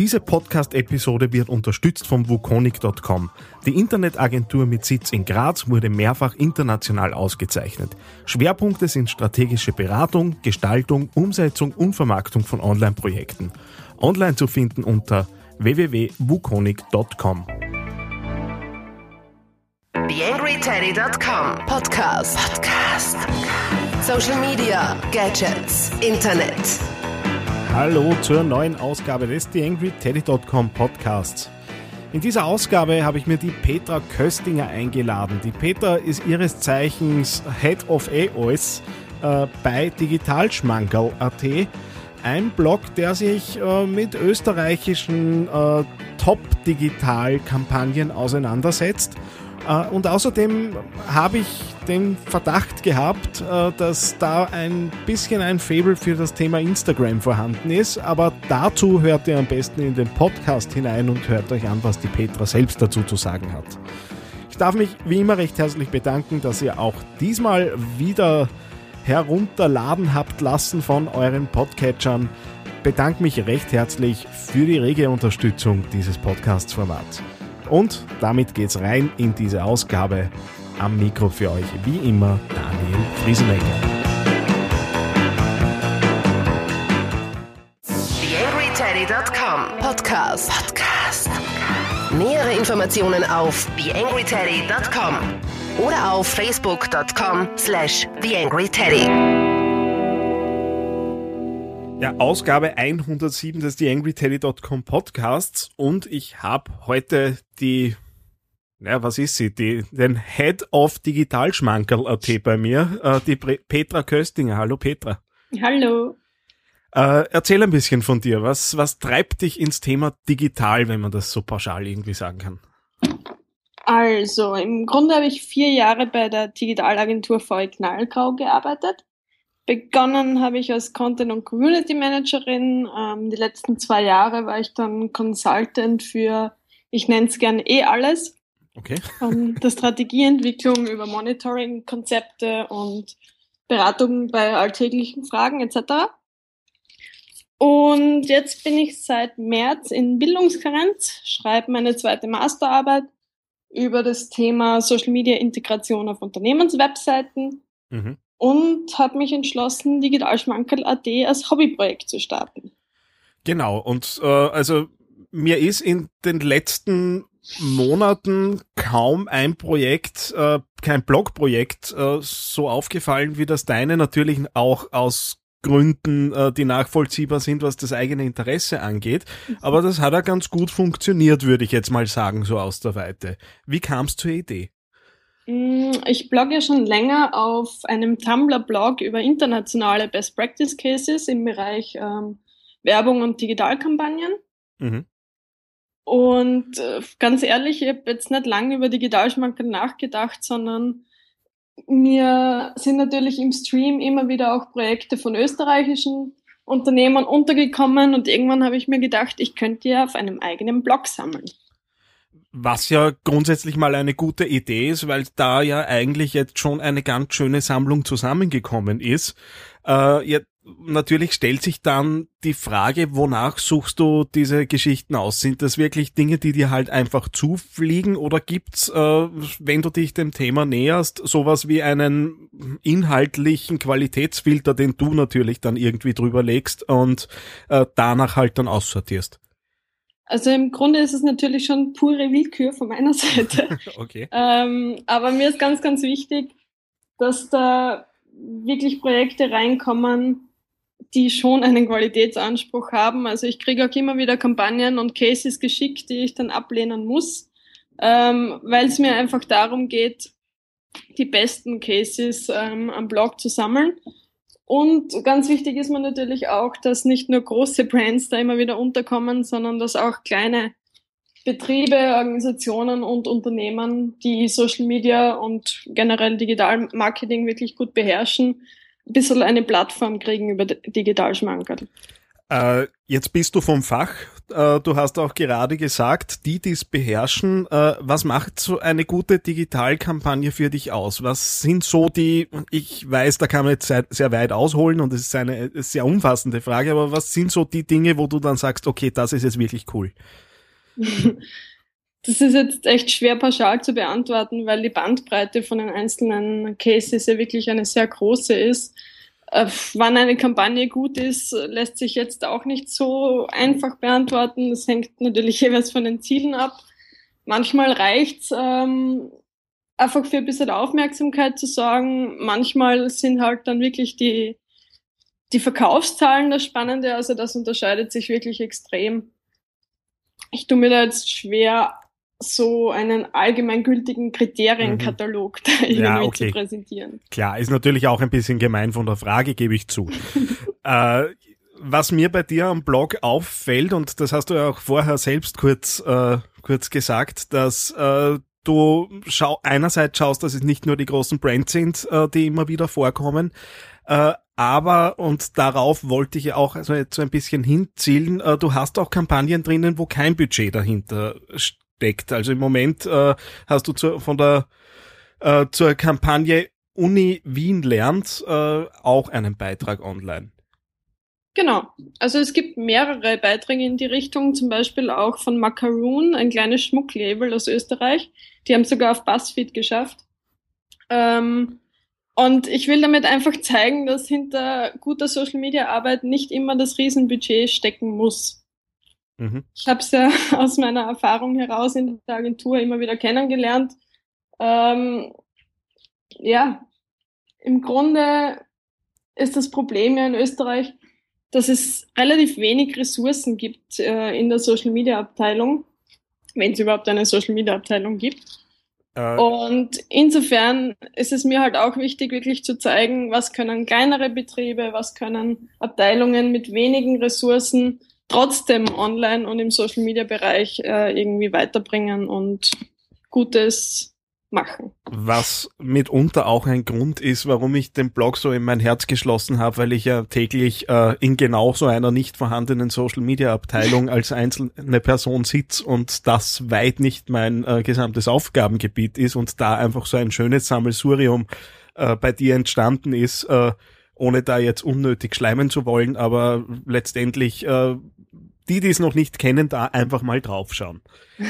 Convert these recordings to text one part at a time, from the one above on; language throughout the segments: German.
Diese Podcast-Episode wird unterstützt vom Wukonic.com. Die Internetagentur mit Sitz in Graz wurde mehrfach international ausgezeichnet. Schwerpunkte sind strategische Beratung, Gestaltung, Umsetzung und Vermarktung von Online-Projekten. Online zu finden unter www.wukonic.com. TheAngryTeddy.com Podcast. Podcast. Social Media, Gadgets, Internet. Hallo zur neuen Ausgabe des TheAngryTeddy.com Podcasts. In dieser Ausgabe habe ich mir die Petra Köstinger eingeladen. Die Petra ist ihres Zeichens Head of AOS äh, bei Digitalschmankerl.at, ein Blog, der sich äh, mit österreichischen äh, Top-Digital-Kampagnen auseinandersetzt und außerdem habe ich den Verdacht gehabt, äh, dass da ein bisschen ein Fable für das Thema Instagram vorhanden ist. Aber dazu hört ihr am besten in den Podcast hinein und hört euch an, was die Petra selbst dazu zu sagen hat. Ich darf mich wie immer recht herzlich bedanken, dass ihr auch diesmal wieder herunterladen habt lassen von euren Podcatchern. Bedanke mich recht herzlich für die rege Unterstützung dieses Podcast-Formats. Und damit geht's rein in diese Ausgabe. Am Mikro für euch wie immer Daniel Friesenecker. TheAngryTeddy.com Podcast. Podcast. Nähere Informationen auf TheAngryTeddy.com oder auf Facebook.com slash TheAngryTeddy. Ja, Ausgabe 107 des TheAngryTeddy.com Podcasts und ich habe heute die, ja, was ist sie, die, den Head of Digitalschmankerl.at bei mir, äh, die Petra Köstinger. Hallo Petra. Hallo. Äh, erzähl ein bisschen von dir. Was, was treibt dich ins Thema digital, wenn man das so pauschal irgendwie sagen kann? Also, im Grunde habe ich vier Jahre bei der Digitalagentur VW Knallgrau gearbeitet. Begonnen habe ich als Content- und Community Managerin. Ähm, die letzten zwei Jahre war ich dann Consultant für, ich nenne es gern eh alles. Okay. Von der Strategieentwicklung über Monitoring-Konzepte und Beratung bei alltäglichen Fragen etc. Und jetzt bin ich seit März in Bildungskarenz, schreibe meine zweite Masterarbeit über das Thema Social Media Integration auf Unternehmenswebseiten. Mhm und habe mich entschlossen, Digitalschmankerl.at als Hobbyprojekt zu starten. Genau, und äh, also mir ist in den letzten Monaten kaum ein Projekt, äh, kein Blogprojekt äh, so aufgefallen wie das deine, natürlich auch aus Gründen, äh, die nachvollziehbar sind, was das eigene Interesse angeht. Aber das hat ja ganz gut funktioniert, würde ich jetzt mal sagen, so aus der Weite. Wie kam es zur Idee? Mm, ich blogge schon länger auf einem Tumblr-Blog über internationale Best Practice Cases im Bereich ähm, Werbung und Digitalkampagnen. Mhm. Und äh, ganz ehrlich, ich habe jetzt nicht lange über Digitalschmankerl nachgedacht, sondern mir sind natürlich im Stream immer wieder auch Projekte von österreichischen Unternehmern untergekommen und irgendwann habe ich mir gedacht, ich könnte ja auf einem eigenen Blog sammeln. Was ja grundsätzlich mal eine gute Idee ist, weil da ja eigentlich jetzt schon eine ganz schöne Sammlung zusammengekommen ist. Äh, ja, natürlich stellt sich dann die Frage, wonach suchst du diese Geschichten aus? Sind das wirklich Dinge, die dir halt einfach zufliegen oder gibt's, äh, wenn du dich dem Thema näherst, sowas wie einen inhaltlichen Qualitätsfilter, den du natürlich dann irgendwie drüber legst und äh, danach halt dann aussortierst? Also im Grunde ist es natürlich schon pure Willkür von meiner Seite. okay. Ähm, aber mir ist ganz, ganz wichtig, dass da wirklich Projekte reinkommen, die schon einen Qualitätsanspruch haben. Also ich kriege auch immer wieder Kampagnen und Cases geschickt, die ich dann ablehnen muss, ähm, weil es mir einfach darum geht, die besten Cases ähm, am Blog zu sammeln und ganz wichtig ist mir natürlich auch, dass nicht nur große Brands da immer wieder unterkommen, sondern dass auch kleine Betriebe, Organisationen und Unternehmen, die Social Media und generell Digital Marketing wirklich gut beherrschen, ein bisschen eine Plattform kriegen über Digitalschmankerl. Äh, jetzt bist du vom Fach. Äh, du hast auch gerade gesagt, die, die es beherrschen, äh, was macht so eine gute Digitalkampagne für dich aus? Was sind so die, ich weiß, da kann man jetzt sehr, sehr weit ausholen und es ist eine sehr umfassende Frage, aber was sind so die Dinge, wo du dann sagst, okay, das ist jetzt wirklich cool? Das ist jetzt echt schwer pauschal zu beantworten, weil die Bandbreite von den einzelnen Cases ja wirklich eine sehr große ist. Äh, wann eine Kampagne gut ist, lässt sich jetzt auch nicht so einfach beantworten. Das hängt natürlich jeweils von den Zielen ab. Manchmal reicht's ähm, einfach für ein bisschen Aufmerksamkeit zu sorgen. Manchmal sind halt dann wirklich die, die Verkaufszahlen das Spannende. Also das unterscheidet sich wirklich extrem. Ich tue mir da jetzt schwer, so einen allgemeingültigen Kriterienkatalog mhm. da irgendwie ja, okay. zu präsentieren. Klar, ist natürlich auch ein bisschen gemein von der Frage, gebe ich zu. äh, was mir bei dir am Blog auffällt, und das hast du ja auch vorher selbst kurz, äh, kurz gesagt, dass äh, du schau einerseits schaust, dass es nicht nur die großen Brands sind, äh, die immer wieder vorkommen, äh, aber, und darauf wollte ich auch also jetzt so ein bisschen hinzielen, äh, du hast auch Kampagnen drinnen, wo kein Budget dahinter steckt. Also im Moment äh, hast du zu, von der äh, zur Kampagne Uni Wien lernt äh, auch einen Beitrag online. Genau. Also es gibt mehrere Beiträge in die Richtung, zum Beispiel auch von Macaroon, ein kleines Schmucklabel aus Österreich. Die haben sogar auf BuzzFeed geschafft. Ähm, und ich will damit einfach zeigen, dass hinter guter Social Media Arbeit nicht immer das Riesenbudget stecken muss. Mhm. Ich habe es ja aus meiner Erfahrung heraus in der Agentur immer wieder kennengelernt. Ähm, ja, im Grunde ist das Problem ja in Österreich, dass es relativ wenig Ressourcen gibt äh, in der Social Media Abteilung, wenn es überhaupt eine Social Media Abteilung gibt. Äh. Und insofern ist es mir halt auch wichtig, wirklich zu zeigen, was können kleinere Betriebe, was können Abteilungen mit wenigen Ressourcen trotzdem online und im Social Media Bereich äh, irgendwie weiterbringen und Gutes machen. Was mitunter auch ein Grund ist, warum ich den Blog so in mein Herz geschlossen habe, weil ich ja täglich äh, in genau so einer nicht vorhandenen Social Media Abteilung als einzelne Person sitze und das weit nicht mein äh, gesamtes Aufgabengebiet ist und da einfach so ein schönes Sammelsurium äh, bei dir entstanden ist, äh, ohne da jetzt unnötig schleimen zu wollen, aber letztendlich äh, die, die es noch nicht kennen, da einfach mal draufschauen.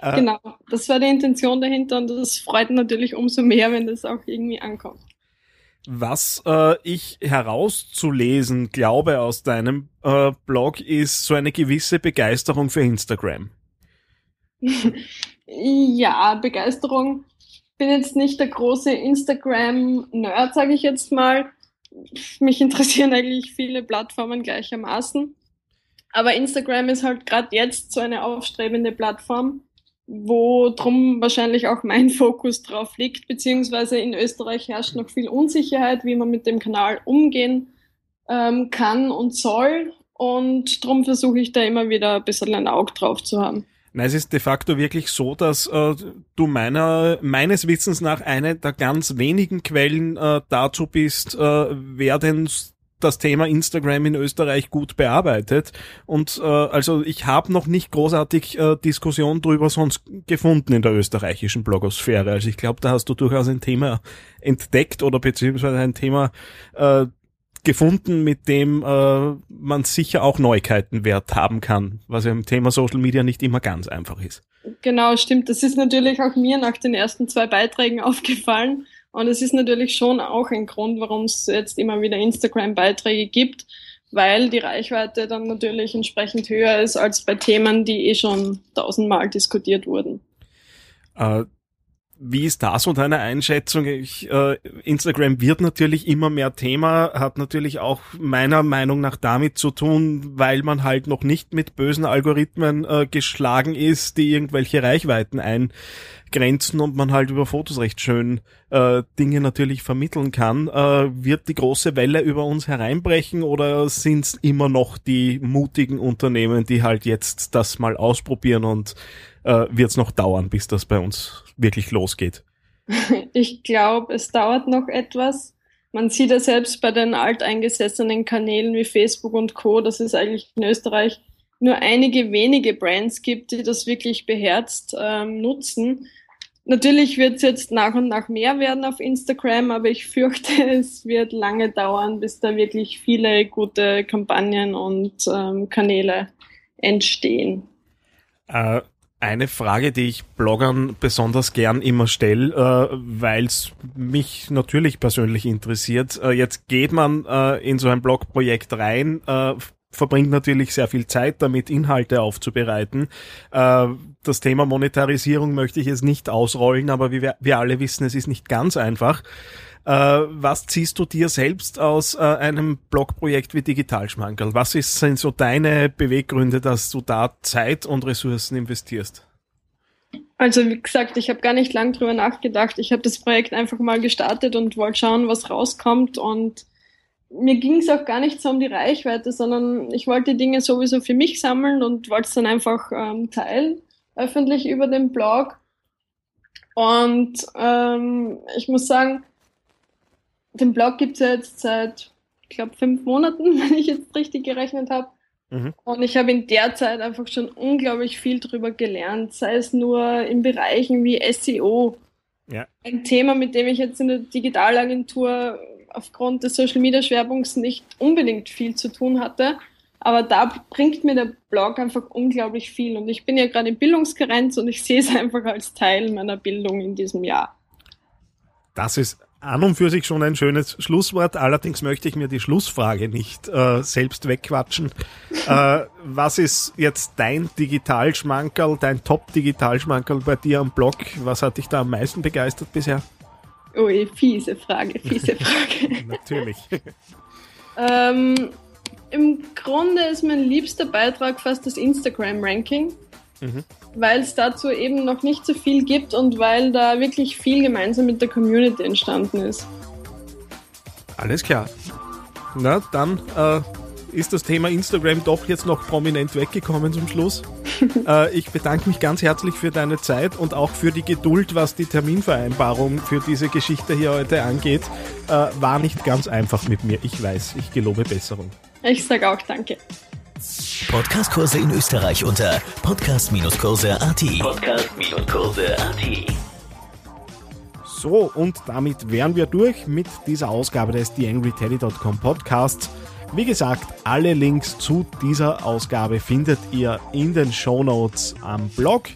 Äh, genau, das war die Intention dahinter und das freut natürlich umso mehr, wenn das auch irgendwie ankommt. Was äh, ich herauszulesen glaube aus deinem äh, Blog ist so eine gewisse Begeisterung für Instagram. ja, Begeisterung. Bin jetzt nicht der große Instagram-Nerd, sage ich jetzt mal. Mich interessieren eigentlich viele Plattformen gleichermaßen. Aber Instagram ist halt gerade jetzt so eine aufstrebende Plattform, wo drum wahrscheinlich auch mein Fokus drauf liegt, beziehungsweise in Österreich herrscht noch viel Unsicherheit, wie man mit dem Kanal umgehen ähm, kann und soll. Und drum versuche ich da immer wieder ein bisschen ein Auge drauf zu haben. Nein, es ist de facto wirklich so, dass äh, du meiner meines Wissens nach eine der ganz wenigen Quellen äh, dazu bist, äh, wer denn das Thema Instagram in Österreich gut bearbeitet. Und äh, also ich habe noch nicht großartig äh, Diskussion drüber sonst gefunden in der österreichischen Blogosphäre. Also ich glaube, da hast du durchaus ein Thema entdeckt oder beziehungsweise ein Thema äh, gefunden, mit dem äh, man sicher auch Neuigkeiten wert haben kann, was ja im Thema Social Media nicht immer ganz einfach ist. Genau, stimmt. Das ist natürlich auch mir nach den ersten zwei Beiträgen aufgefallen. Und es ist natürlich schon auch ein Grund, warum es jetzt immer wieder Instagram-Beiträge gibt, weil die Reichweite dann natürlich entsprechend höher ist als bei Themen, die eh schon tausendmal diskutiert wurden. Äh, wie ist da so deine Einschätzung? Ich, äh, Instagram wird natürlich immer mehr Thema, hat natürlich auch meiner Meinung nach damit zu tun, weil man halt noch nicht mit bösen Algorithmen äh, geschlagen ist, die irgendwelche Reichweiten eingrenzen und man halt über Fotos recht schön äh, Dinge natürlich vermitteln kann. Äh, wird die große Welle über uns hereinbrechen oder sind es immer noch die mutigen Unternehmen, die halt jetzt das mal ausprobieren und äh, wird es noch dauern, bis das bei uns wirklich losgeht? Ich glaube, es dauert noch etwas. man sieht ja selbst bei den alteingesessenen Kanälen wie Facebook und Co., dass es eigentlich in Österreich nur einige wenige Brands gibt, die das wirklich beherzt ähm, nutzen. Natürlich wird es jetzt nach und nach mehr werden auf Instagram, aber ich fürchte, es wird lange dauern, bis da wirklich viele gute Kampagnen und ähm, Kanäle entstehen. Äh, eine Frage, die ich Bloggern besonders gern immer stelle, äh, weil es mich natürlich persönlich interessiert. Äh, jetzt geht man äh, in so ein Blogprojekt rein, äh, verbringt natürlich sehr viel Zeit damit, Inhalte aufzubereiten. Äh, das Thema Monetarisierung möchte ich jetzt nicht ausrollen, aber wie wir, wir alle wissen, es ist nicht ganz einfach. Äh, was ziehst du dir selbst aus äh, einem Blogprojekt wie Digitalschmankerl? Was ist, sind so deine Beweggründe, dass du da Zeit und Ressourcen investierst? Also wie gesagt, ich habe gar nicht lang drüber nachgedacht. Ich habe das Projekt einfach mal gestartet und wollte schauen, was rauskommt. Und mir ging es auch gar nicht so um die Reichweite, sondern ich wollte die Dinge sowieso für mich sammeln und wollte es dann einfach ähm, teilen, öffentlich über den Blog. Und ähm, ich muss sagen, den Blog gibt es ja jetzt seit, ich glaube, fünf Monaten, wenn ich jetzt richtig gerechnet habe. Mhm. Und ich habe in der Zeit einfach schon unglaublich viel drüber gelernt, sei es nur in Bereichen wie SEO. Ja. Ein Thema, mit dem ich jetzt in der Digitalagentur aufgrund des Social Media Schwerpunkts nicht unbedingt viel zu tun hatte. Aber da bringt mir der Blog einfach unglaublich viel. Und ich bin ja gerade in Bildungskarenz und ich sehe es einfach als Teil meiner Bildung in diesem Jahr. Das ist an und für sich schon ein schönes Schlusswort. Allerdings möchte ich mir die Schlussfrage nicht äh, selbst wegquatschen. äh, was ist jetzt dein Digitalschmankerl, dein Top-Digitalschmankerl bei dir am Blog? Was hat dich da am meisten begeistert bisher? Ui, fiese Frage, fiese Frage. Natürlich. ähm, Im Grunde ist mein liebster Beitrag fast das Instagram-Ranking. Mhm weil es dazu eben noch nicht so viel gibt und weil da wirklich viel gemeinsam mit der Community entstanden ist. Alles klar. Na, dann äh, ist das Thema Instagram doch jetzt noch prominent weggekommen zum Schluss. äh, ich bedanke mich ganz herzlich für deine Zeit und auch für die Geduld, was die Terminvereinbarung für diese Geschichte hier heute angeht. Äh, war nicht ganz einfach mit mir, ich weiß. Ich gelobe Besserung. Ich sage auch danke. Podcastkurse in Österreich unter podcast-kurse.at. Podcast-kurse.at. So, und damit wären wir durch mit dieser Ausgabe des TheAngryTeddy.com Podcasts. Wie gesagt, alle Links zu dieser Ausgabe findet ihr in den Show Notes am Blog.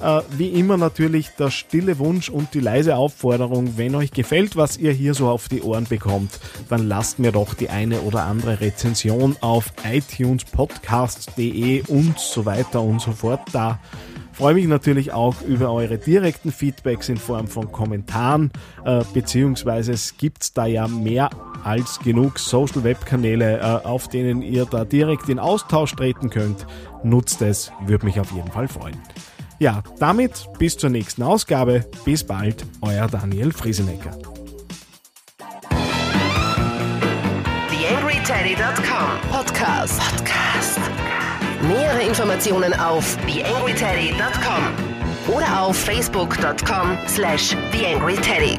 Äh, wie immer natürlich der stille Wunsch und die leise Aufforderung, wenn euch gefällt, was ihr hier so auf die Ohren bekommt, dann lasst mir doch die eine oder andere Rezension auf iTunes, Podcasts.de und so weiter und so fort da. Freue mich natürlich auch über eure direkten Feedbacks in Form von Kommentaren, äh, beziehungsweise es gibt da ja mehr als genug Social Web Kanäle, äh, auf denen ihr da direkt in Austausch treten könnt. Nutzt es, würde mich auf jeden Fall freuen. Ja, damit bis zur nächsten Ausgabe. Bis bald, euer Daniel Friesenecker. TheAngryTeddy.com Podcast. Podcast. Nähere Informationen auf TheAngryTeddy.com oder auf Facebook.com slash TheAngryTeddy.